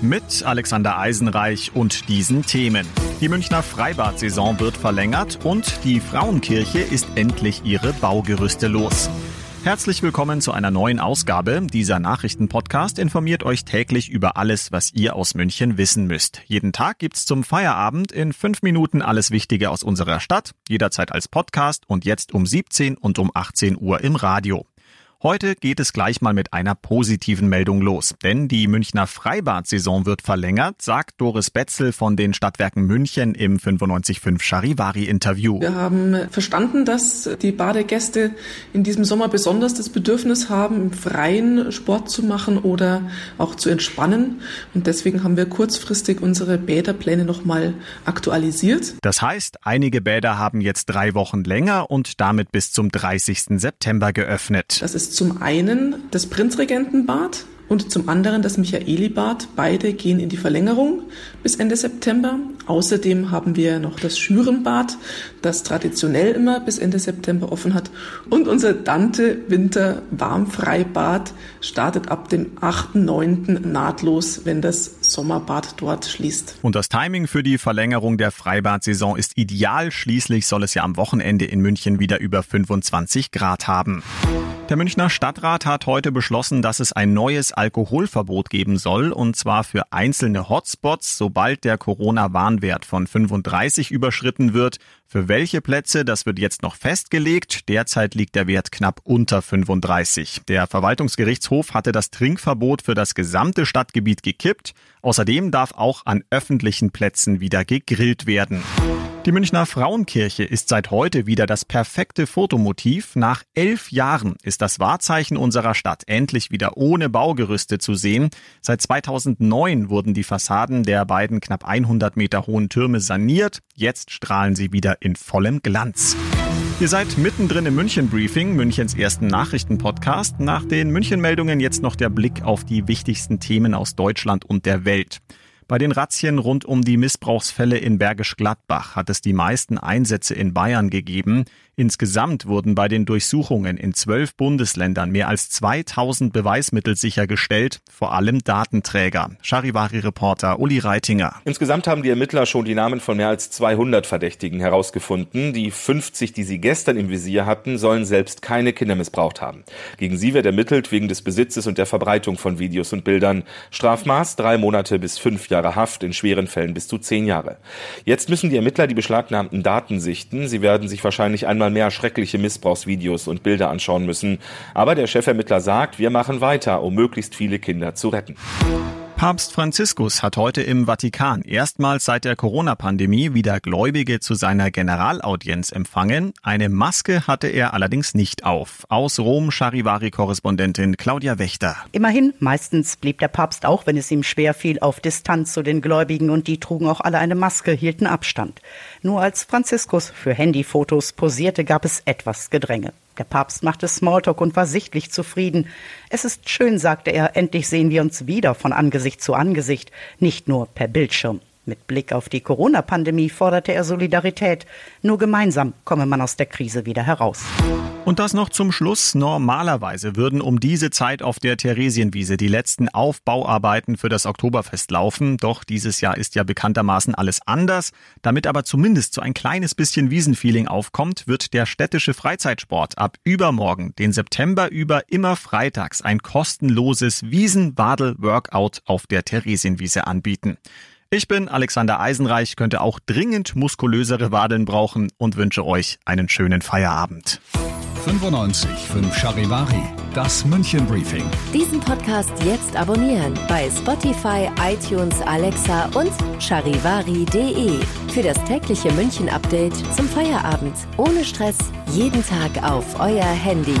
Mit Alexander Eisenreich und diesen Themen. Die Münchner Freibad-Saison wird verlängert und die Frauenkirche ist endlich ihre Baugerüste los. Herzlich willkommen zu einer neuen Ausgabe. Dieser Nachrichtenpodcast informiert euch täglich über alles, was ihr aus München wissen müsst. Jeden Tag gibt's zum Feierabend in fünf Minuten alles Wichtige aus unserer Stadt, jederzeit als Podcast und jetzt um 17 und um 18 Uhr im Radio. Heute geht es gleich mal mit einer positiven Meldung los, denn die Münchner Freibad-Saison wird verlängert, sagt Doris Betzel von den Stadtwerken München im 95.5 Charivari-Interview. Wir haben verstanden, dass die Badegäste in diesem Sommer besonders das Bedürfnis haben, im Freien Sport zu machen oder auch zu entspannen. Und deswegen haben wir kurzfristig unsere Bäderpläne nochmal aktualisiert. Das heißt, einige Bäder haben jetzt drei Wochen länger und damit bis zum 30. September geöffnet. Das ist ist zum einen das Prinzregentenbad und zum anderen das Michaelibad. Beide gehen in die Verlängerung bis Ende September. Außerdem haben wir noch das Schürenbad, das traditionell immer bis Ende September offen hat. Und unser Dante Winter Warmfreibad startet ab dem 8.9. nahtlos, wenn das Sommerbad dort schließt. Und das Timing für die Verlängerung der Freibad-Saison ist ideal. Schließlich soll es ja am Wochenende in München wieder über 25 Grad haben. Der Münchner Stadtrat hat heute beschlossen, dass es ein neues Alkoholverbot geben soll, und zwar für einzelne Hotspots, sobald der Corona-Warnwert von 35 überschritten wird. Für welche Plätze, das wird jetzt noch festgelegt. Derzeit liegt der Wert knapp unter 35. Der Verwaltungsgerichtshof hatte das Trinkverbot für das gesamte Stadtgebiet gekippt. Außerdem darf auch an öffentlichen Plätzen wieder gegrillt werden. Die Münchner Frauenkirche ist seit heute wieder das perfekte Fotomotiv. Nach elf Jahren ist das Wahrzeichen unserer Stadt endlich wieder ohne Baugerüste zu sehen. Seit 2009 wurden die Fassaden der beiden knapp 100 Meter hohen Türme saniert. Jetzt strahlen sie wieder in vollem Glanz. Ihr seid mittendrin im München Briefing, Münchens ersten Nachrichtenpodcast. Nach den München Meldungen jetzt noch der Blick auf die wichtigsten Themen aus Deutschland und der Welt. Bei den Razzien rund um die Missbrauchsfälle in Bergisch Gladbach hat es die meisten Einsätze in Bayern gegeben. Insgesamt wurden bei den Durchsuchungen in zwölf Bundesländern mehr als 2000 Beweismittel sichergestellt, vor allem Datenträger. Charivari-Reporter Uli Reitinger. Insgesamt haben die Ermittler schon die Namen von mehr als 200 Verdächtigen herausgefunden. Die 50, die sie gestern im Visier hatten, sollen selbst keine Kinder missbraucht haben. Gegen sie wird ermittelt wegen des Besitzes und der Verbreitung von Videos und Bildern. Strafmaß drei Monate bis fünf Jahre Haft, in schweren Fällen bis zu zehn Jahre. Jetzt müssen die Ermittler die beschlagnahmten Daten sichten. Sie werden sich wahrscheinlich einmal einmal mehr schreckliche Missbrauchsvideos und Bilder anschauen müssen. Aber der Chefermittler sagt, wir machen weiter, um möglichst viele Kinder zu retten. Papst Franziskus hat heute im Vatikan erstmals seit der Corona-Pandemie wieder Gläubige zu seiner Generalaudienz empfangen. Eine Maske hatte er allerdings nicht auf. Aus Rom Charivari-Korrespondentin Claudia Wächter. Immerhin, meistens blieb der Papst auch, wenn es ihm schwer fiel, auf Distanz zu den Gläubigen und die trugen auch alle eine Maske, hielten Abstand. Nur als Franziskus für Handyfotos posierte, gab es etwas Gedränge. Der Papst machte Smalltalk und war sichtlich zufrieden. Es ist schön, sagte er, endlich sehen wir uns wieder von Angesicht zu Angesicht, nicht nur per Bildschirm. Mit Blick auf die Corona-Pandemie forderte er Solidarität. Nur gemeinsam komme man aus der Krise wieder heraus. Und das noch zum Schluss. Normalerweise würden um diese Zeit auf der Theresienwiese die letzten Aufbauarbeiten für das Oktoberfest laufen. Doch dieses Jahr ist ja bekanntermaßen alles anders. Damit aber zumindest so ein kleines bisschen Wiesenfeeling aufkommt, wird der städtische Freizeitsport ab übermorgen, den September über, immer freitags ein kostenloses Wiesen-Wadel-Workout auf der Theresienwiese anbieten. Ich bin Alexander Eisenreich, könnte auch dringend muskulösere Wadeln brauchen und wünsche euch einen schönen Feierabend. 95 5 Charivari, das München Briefing. Diesen Podcast jetzt abonnieren bei Spotify, iTunes, Alexa und charivari.de für das tägliche München Update zum Feierabend. Ohne Stress, jeden Tag auf euer Handy.